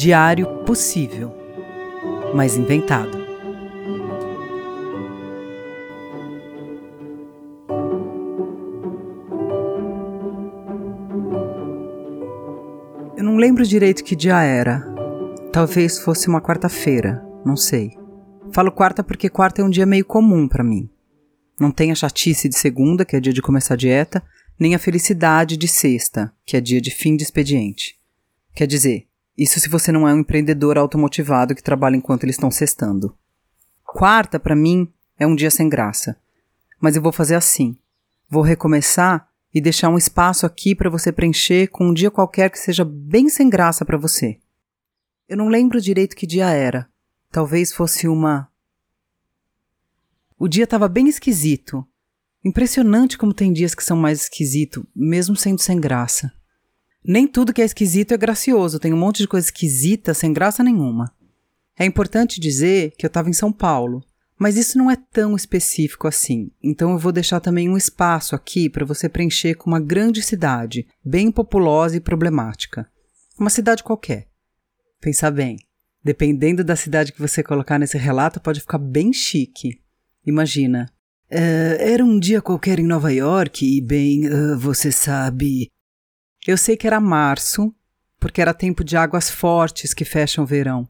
Diário possível, mas inventado. Eu não lembro direito que dia era. Talvez fosse uma quarta-feira, não sei. Falo quarta porque quarta é um dia meio comum para mim. Não tem a chatice de segunda, que é dia de começar a dieta, nem a felicidade de sexta, que é dia de fim de expediente. Quer dizer, isso se você não é um empreendedor automotivado que trabalha enquanto eles estão cestando. Quarta, para mim, é um dia sem graça. Mas eu vou fazer assim. Vou recomeçar e deixar um espaço aqui para você preencher com um dia qualquer que seja bem sem graça para você. Eu não lembro direito que dia era. Talvez fosse uma. O dia estava bem esquisito. Impressionante como tem dias que são mais esquisito, mesmo sendo sem graça. Nem tudo que é esquisito é gracioso, tem um monte de coisa esquisita sem graça nenhuma. É importante dizer que eu estava em São Paulo, mas isso não é tão específico assim, então eu vou deixar também um espaço aqui para você preencher com uma grande cidade, bem populosa e problemática. Uma cidade qualquer. Pensa bem, dependendo da cidade que você colocar nesse relato, pode ficar bem chique. Imagina. Uh, era um dia qualquer em Nova York e, bem, uh, você sabe, eu sei que era março, porque era tempo de águas fortes que fecham o verão.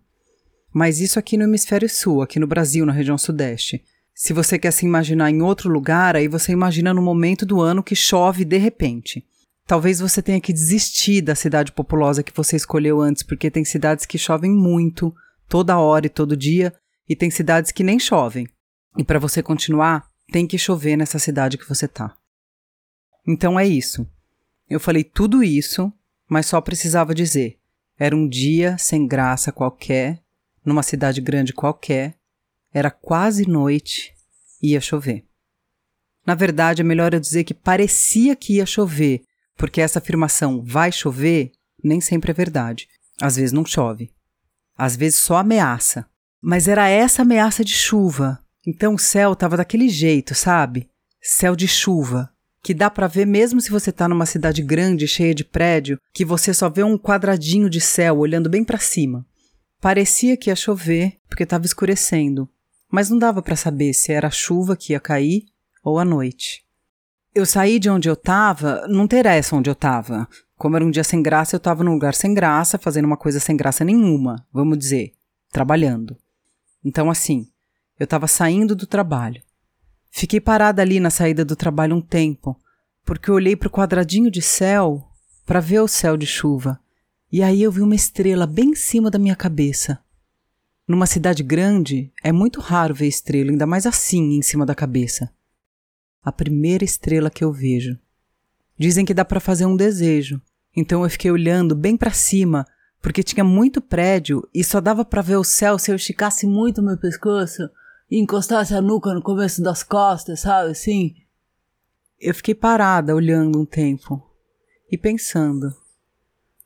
Mas isso aqui no hemisfério sul, aqui no Brasil, na região sudeste. Se você quer se imaginar em outro lugar, aí você imagina no momento do ano que chove de repente. Talvez você tenha que desistir da cidade populosa que você escolheu antes, porque tem cidades que chovem muito, toda hora e todo dia, e tem cidades que nem chovem. E para você continuar, tem que chover nessa cidade que você tá. Então é isso. Eu falei tudo isso, mas só precisava dizer. Era um dia sem graça qualquer, numa cidade grande qualquer, era quase noite, ia chover. Na verdade, é melhor eu dizer que parecia que ia chover, porque essa afirmação vai chover nem sempre é verdade. Às vezes não chove. Às vezes só ameaça. Mas era essa ameaça de chuva. Então o céu estava daquele jeito, sabe? Céu de chuva que dá para ver mesmo se você tá numa cidade grande, cheia de prédio, que você só vê um quadradinho de céu olhando bem para cima. Parecia que ia chover, porque estava escurecendo, mas não dava para saber se era a chuva que ia cair ou a noite. Eu saí de onde eu estava, não interessa onde eu estava. Como era um dia sem graça, eu estava num lugar sem graça, fazendo uma coisa sem graça nenhuma, vamos dizer, trabalhando. Então, assim, eu estava saindo do trabalho. Fiquei parada ali na saída do trabalho um tempo, porque olhei para o quadradinho de céu para ver o céu de chuva, e aí eu vi uma estrela bem em cima da minha cabeça. Numa cidade grande, é muito raro ver estrela, ainda mais assim em cima da cabeça. A primeira estrela que eu vejo. Dizem que dá para fazer um desejo, então eu fiquei olhando bem para cima, porque tinha muito prédio e só dava para ver o céu se eu esticasse muito meu pescoço e encostasse a nuca no começo das costas, sabe assim? Eu fiquei parada olhando um tempo e pensando.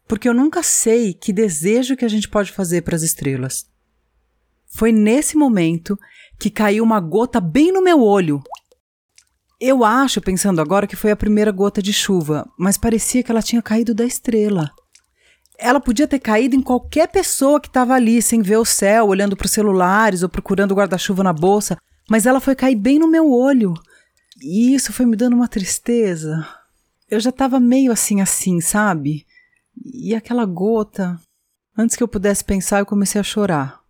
Porque eu nunca sei que desejo que a gente pode fazer para as estrelas. Foi nesse momento que caiu uma gota bem no meu olho. Eu acho, pensando agora, que foi a primeira gota de chuva, mas parecia que ela tinha caído da estrela. Ela podia ter caído em qualquer pessoa que estava ali, sem ver o céu, olhando para os celulares ou procurando o guarda-chuva na bolsa, mas ela foi cair bem no meu olho. E isso foi me dando uma tristeza. Eu já estava meio assim, assim, sabe? E aquela gota. Antes que eu pudesse pensar, eu comecei a chorar.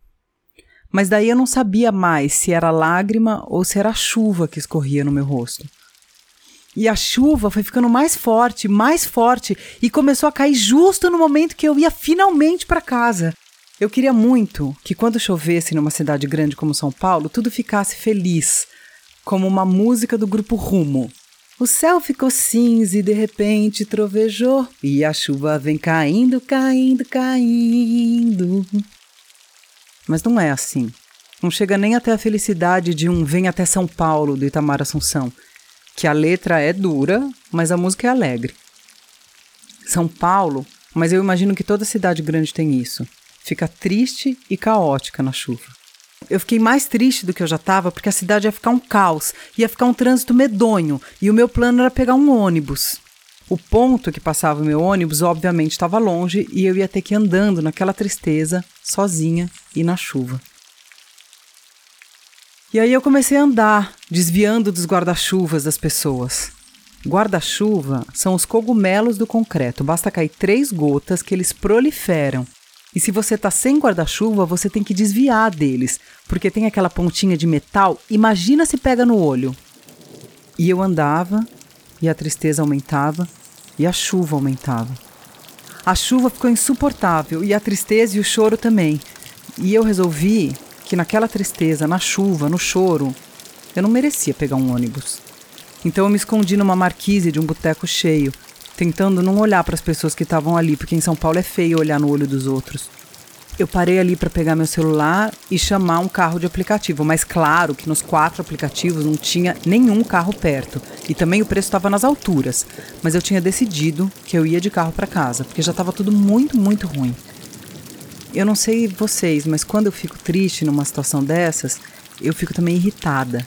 Mas daí eu não sabia mais se era lágrima ou se era chuva que escorria no meu rosto. E a chuva foi ficando mais forte, mais forte, e começou a cair justo no momento que eu ia finalmente para casa. Eu queria muito que quando chovesse numa cidade grande como São Paulo, tudo ficasse feliz, como uma música do grupo Rumo. O céu ficou cinza e de repente trovejou, e a chuva vem caindo, caindo, caindo. Mas não é assim. Não chega nem até a felicidade de um Vem até São Paulo do Itamar Assunção que a letra é dura, mas a música é alegre. São Paulo, mas eu imagino que toda cidade grande tem isso. Fica triste e caótica na chuva. Eu fiquei mais triste do que eu já estava porque a cidade ia ficar um caos, ia ficar um trânsito medonho e o meu plano era pegar um ônibus. O ponto que passava o meu ônibus, obviamente, estava longe e eu ia ter que ir andando naquela tristeza, sozinha e na chuva. E aí eu comecei a andar, desviando dos guarda-chuvas das pessoas. Guarda-chuva são os cogumelos do concreto. Basta cair três gotas que eles proliferam. E se você tá sem guarda-chuva, você tem que desviar deles, porque tem aquela pontinha de metal. Imagina se pega no olho. E eu andava, e a tristeza aumentava, e a chuva aumentava. A chuva ficou insuportável, e a tristeza e o choro também. E eu resolvi que naquela tristeza, na chuva, no choro, eu não merecia pegar um ônibus. Então eu me escondi numa marquise de um boteco cheio, tentando não olhar para as pessoas que estavam ali, porque em São Paulo é feio olhar no olho dos outros. Eu parei ali para pegar meu celular e chamar um carro de aplicativo, mas claro que nos quatro aplicativos não tinha nenhum carro perto e também o preço estava nas alturas. Mas eu tinha decidido que eu ia de carro para casa, porque já estava tudo muito, muito ruim. Eu não sei vocês, mas quando eu fico triste numa situação dessas, eu fico também irritada.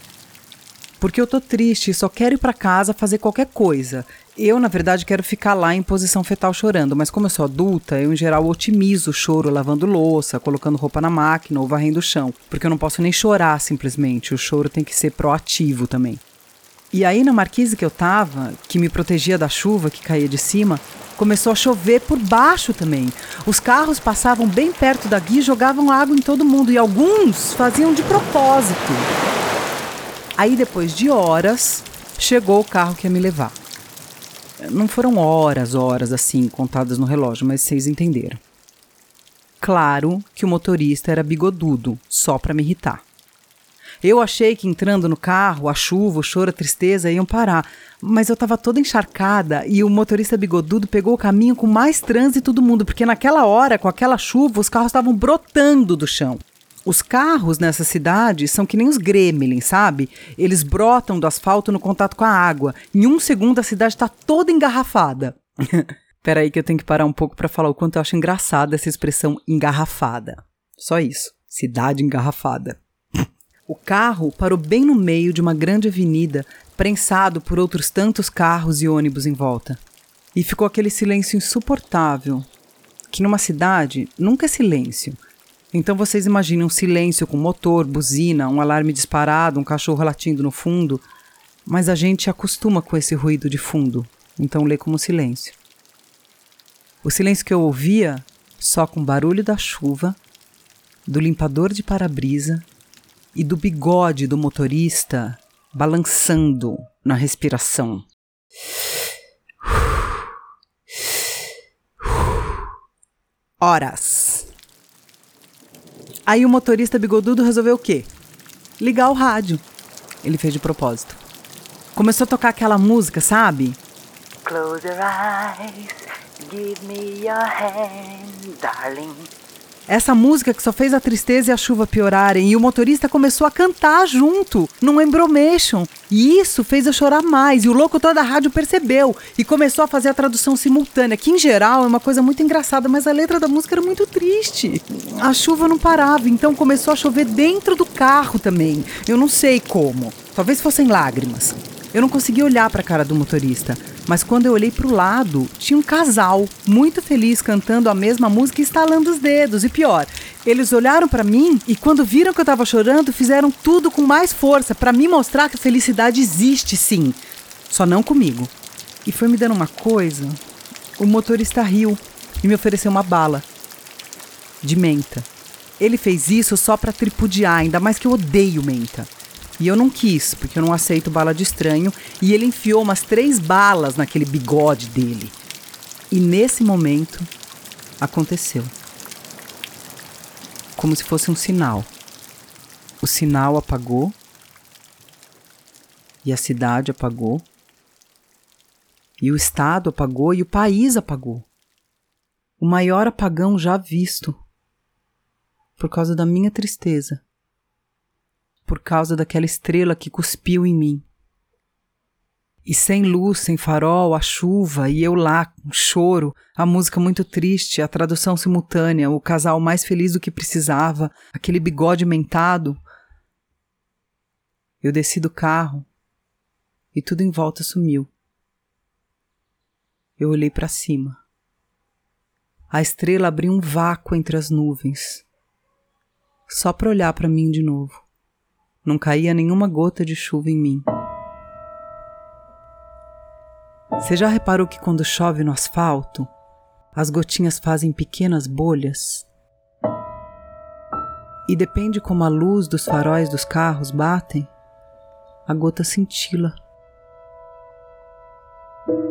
Porque eu tô triste e só quero ir para casa fazer qualquer coisa. Eu, na verdade, quero ficar lá em posição fetal chorando, mas como eu sou adulta, eu em geral otimizo o choro lavando louça, colocando roupa na máquina ou varrendo o chão, porque eu não posso nem chorar simplesmente, o choro tem que ser proativo também. E aí na marquise que eu tava, que me protegia da chuva que caía de cima, começou a chover por baixo também. Os carros passavam bem perto da guia e jogavam água em todo mundo, e alguns faziam de propósito. Aí depois de horas, chegou o carro que ia me levar. Não foram horas, horas assim, contadas no relógio, mas vocês entenderam. Claro que o motorista era bigodudo, só para me irritar. Eu achei que entrando no carro, a chuva, o choro, a tristeza iam parar, mas eu estava toda encharcada e o motorista bigodudo pegou o caminho com mais trânsito do mundo, porque naquela hora, com aquela chuva, os carros estavam brotando do chão. Os carros nessa cidade são que nem os gremlins, sabe? Eles brotam do asfalto no contato com a água. Em um segundo a cidade está toda engarrafada. Peraí que eu tenho que parar um pouco para falar o quanto eu acho engraçada essa expressão engarrafada. Só isso. Cidade engarrafada. O carro parou bem no meio de uma grande avenida, prensado por outros tantos carros e ônibus em volta. E ficou aquele silêncio insuportável, que numa cidade nunca é silêncio, então vocês imaginem um silêncio com motor, buzina, um alarme disparado, um cachorro latindo no fundo, mas a gente acostuma com esse ruído de fundo, então lê como silêncio. O silêncio que eu ouvia só com o barulho da chuva, do limpador de para-brisa e do bigode do motorista balançando na respiração. Horas. Aí o motorista bigodudo resolveu o quê? Ligar o rádio. Ele fez de propósito. Começou a tocar aquela música, sabe? Close your eyes, give me your hand, darling. Essa música que só fez a tristeza e a chuva piorarem, e o motorista começou a cantar junto, num embromation. E isso fez eu chorar mais, e o locutor da rádio percebeu e começou a fazer a tradução simultânea, que em geral é uma coisa muito engraçada, mas a letra da música era muito triste. A chuva não parava, então começou a chover dentro do carro também. Eu não sei como. Talvez fossem lágrimas. Eu não consegui olhar para a cara do motorista, mas quando eu olhei para o lado, tinha um casal muito feliz cantando a mesma música e estalando os dedos. E pior, eles olharam para mim e quando viram que eu estava chorando, fizeram tudo com mais força para me mostrar que a felicidade existe sim, só não comigo. E foi me dando uma coisa. O motorista riu e me ofereceu uma bala de menta. Ele fez isso só para tripudiar, ainda mais que eu odeio menta. E eu não quis, porque eu não aceito bala de estranho, e ele enfiou umas três balas naquele bigode dele. E nesse momento, aconteceu. Como se fosse um sinal. O sinal apagou, e a cidade apagou, e o Estado apagou, e o país apagou. O maior apagão já visto, por causa da minha tristeza por causa daquela estrela que cuspiu em mim. E sem luz, sem farol, a chuva, e eu lá, um choro, a música muito triste, a tradução simultânea, o casal mais feliz do que precisava, aquele bigode mentado. Eu desci do carro e tudo em volta sumiu. eu olhei para cima. A estrela abriu um vácuo entre as nuvens, só para olhar para mim de novo. Não caía nenhuma gota de chuva em mim. Você já reparou que quando chove no asfalto, as gotinhas fazem pequenas bolhas? E depende como a luz dos faróis dos carros batem, a gota cintila.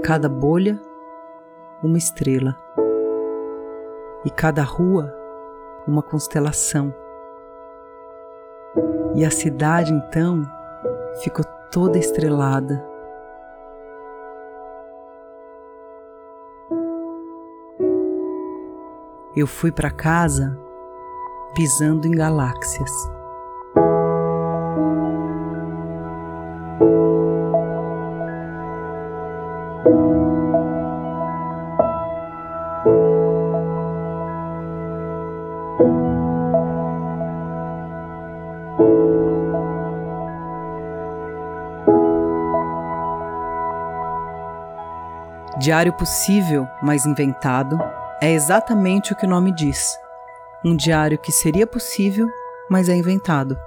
Cada bolha, uma estrela. E cada rua, uma constelação. E a cidade então ficou toda estrelada eu fui para casa pisando em galáxias. Diário possível, mas inventado, é exatamente o que o nome diz. Um diário que seria possível, mas é inventado.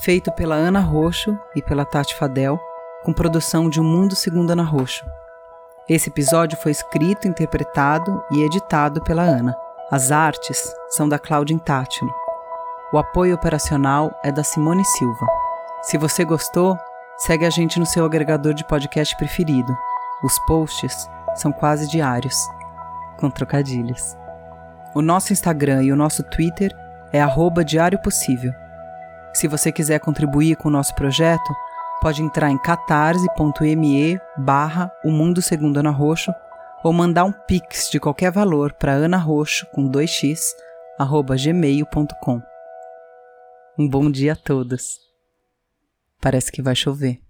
Feito pela Ana Roxo e pela Tati Fadel, com produção de Um Mundo Segundo Ana Roxo. Esse episódio foi escrito, interpretado e editado pela Ana. As artes são da Cláudia Intátilo. O apoio operacional é da Simone Silva. Se você gostou, segue a gente no seu agregador de podcast preferido. Os posts são quase diários com trocadilhos. O nosso Instagram e o nosso Twitter é Diário Possível. Se você quiser contribuir com o nosso projeto, pode entrar em catarse.me barra O Mundo Segundo Ana Roxo ou mandar um pix de qualquer valor para anaroxo com 2x arroba gmail.com. Um bom dia a todos. Parece que vai chover.